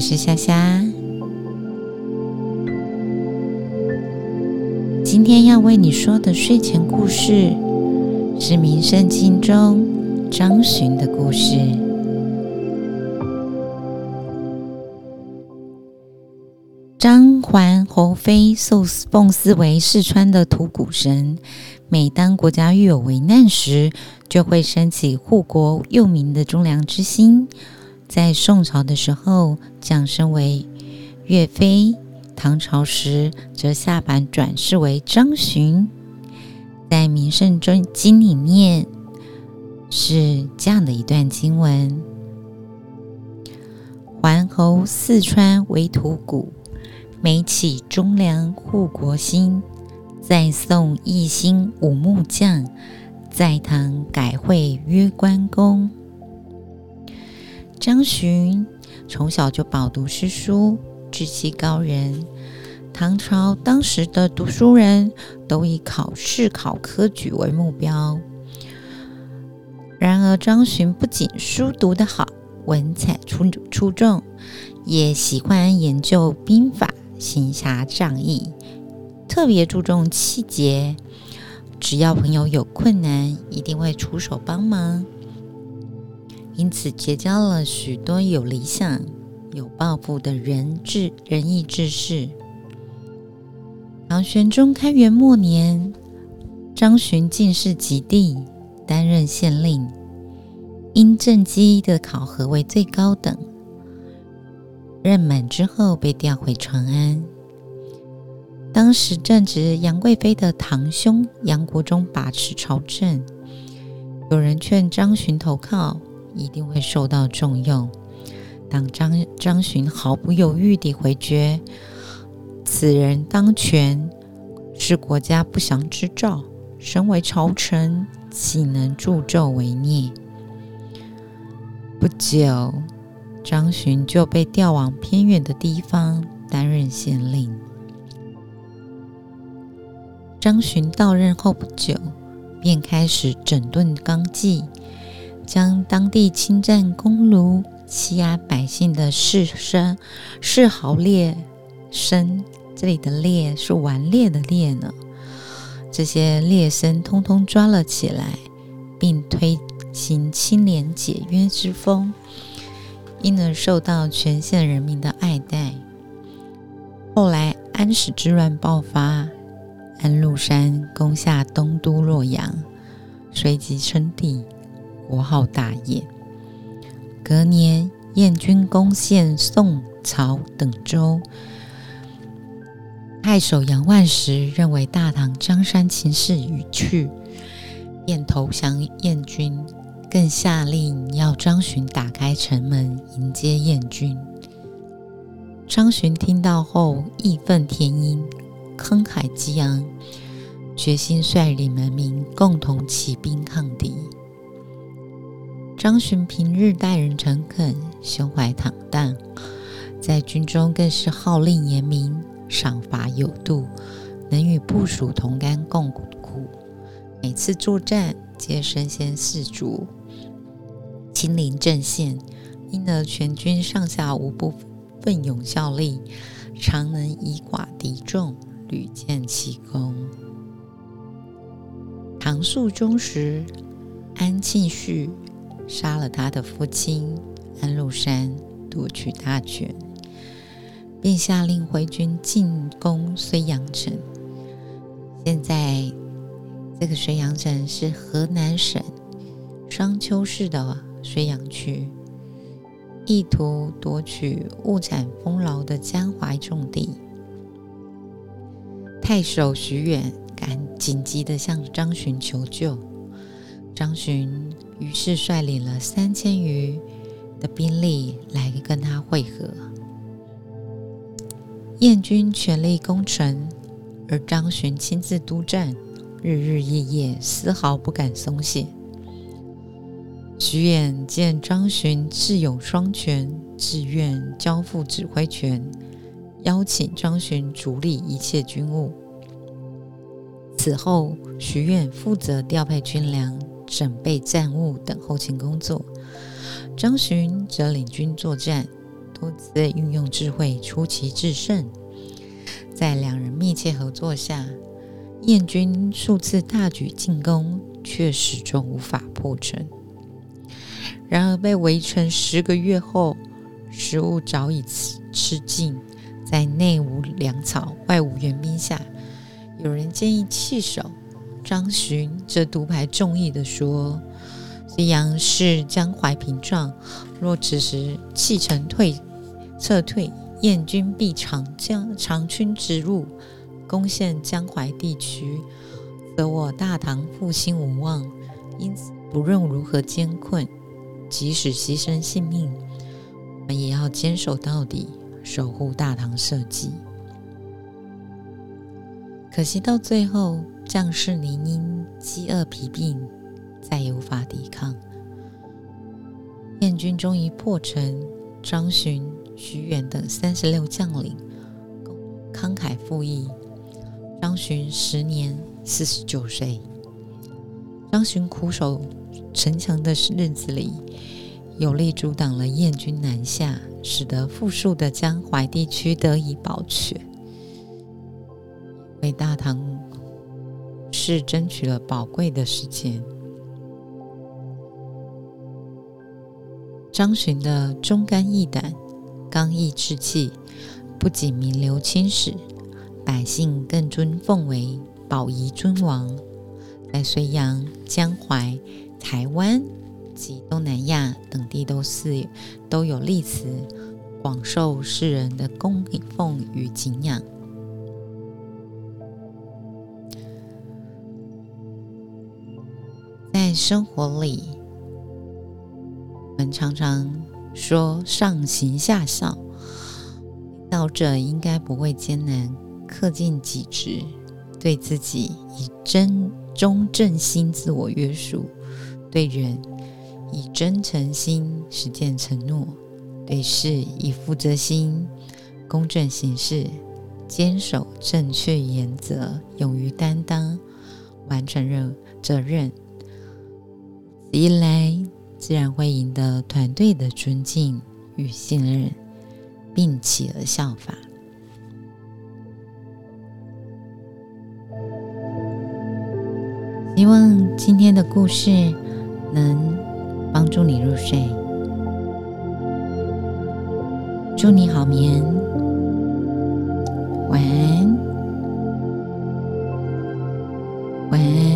我是夏夏。今天要为你说的睡前故事是《名圣经》中张巡的故事。张桓侯妃受奉祀为四川的土谷神，每当国家遇有危难时，就会升起护国佑民的忠良之心。在宋朝的时候，降生为岳飞；唐朝时，则下凡转世为张巡。在《名圣经》里面是这样的一段经文：桓侯四川为土谷。每起忠良护国心，再送一心五木匠，在唐改会曰关公。张巡从小就饱读诗书，志气高人。唐朝当时的读书人都以考试考科举为目标。然而张巡不仅书读得好，文采出出众，也喜欢研究兵法。行侠仗义，特别注重气节。只要朋友有困难，一定会出手帮忙。因此，结交了许多有理想、有抱负的人志仁义志士。唐玄宗开元末年，张巡进士及第，担任县令，因政绩的考核为最高等。任满之后，被调回长安。当时正值杨贵妃的堂兄杨国忠把持朝政，有人劝张巡投靠，一定会受到重用。当张张巡毫不犹豫地回绝，此人当权是国家不祥之兆，身为朝臣，岂能助纣为虐？不久。张巡就被调往偏远的地方担任县令。张巡到任后不久，便开始整顿纲纪，将当地侵占公庐、欺压百姓的士绅、士豪劣绅（这里的“劣”是顽劣的“劣”呢）这些劣绅通通抓了起来，并推行清廉解约之风。因而受到全县人民的爱戴。后来安史之乱爆发，安禄山攻下东都洛阳，随即称帝，国号大业。隔年，燕军攻陷宋、曹等州，太守杨万石认为大唐江山情势已去，便投降燕军。更下令要张巡打开城门迎接燕军。张巡听到后义愤填膺，慷慨激昂，决心率领人民共同起兵抗敌。张巡平日待人诚恳，胸怀坦荡，在军中更是号令严明，赏罚有度，能与部属同甘共苦。每次作战皆身先士卒。亲临阵线，因而全军上下无不奋勇效力，常能以寡敌众，屡建奇功。唐肃宗时，安庆绪杀了他的父亲安禄山，夺取大权，便下令回军进攻睢阳城。现在，这个睢阳城是河南省商丘市的。睢阳区意图夺取物产丰饶的江淮重地，太守徐远赶紧急的向张巡求救，张巡于是率领了三千余的兵力来跟他会合。燕军全力攻城，而张巡亲自督战，日日夜夜丝毫不敢松懈。徐远见张巡智勇双全，自愿交付指挥权，邀请张巡主理一切军务。此后，徐远负责调配军粮、准备战务等后勤工作，张巡则领军作战，多次运用智慧出奇制胜。在两人密切合作下，燕军数次大举进攻，却始终无法破城。然而，被围城十个月后，食物早已吃吃尽，在内无粮草、外无援兵下，有人建议弃守。张巡则独排众议的说：“虽阳是江淮屏障，若此时弃城退撤退。”燕军必长江长驱直入，攻陷江淮地区，则我大唐复兴无望。因此，不论如何艰困，即使牺牲性命，我们也要坚守到底，守护大唐社稷。可惜到最后，将士宁因饥饿疲病，再也无法抵抗。燕军终于破城，张巡。徐远等三十六将领慷慨赴义。张巡时年四十九岁。张巡苦守城墙的日子里，有力阻挡了燕军南下，使得富庶的江淮地区得以保全，为大唐是争取了宝贵的时间。张巡的忠肝义胆。刚毅志气，不仅名留青史，百姓更尊奉为宝仪尊王。在隋阳、江淮、台湾及东南亚等地，都是都有立祠，广受世人的供奉与敬仰。在生活里，我们常常。说上行下效，领导者应该不会艰难，恪尽己职，对自己以真忠正心自我约束，对人以真诚心实践承诺，对事以负责心公正行事，坚守正确原则，勇于担当，完成任责任。一来。自然会赢得团队的尊敬与信任，并起而效法。希望今天的故事能帮助你入睡。祝你好眠，晚安，晚安。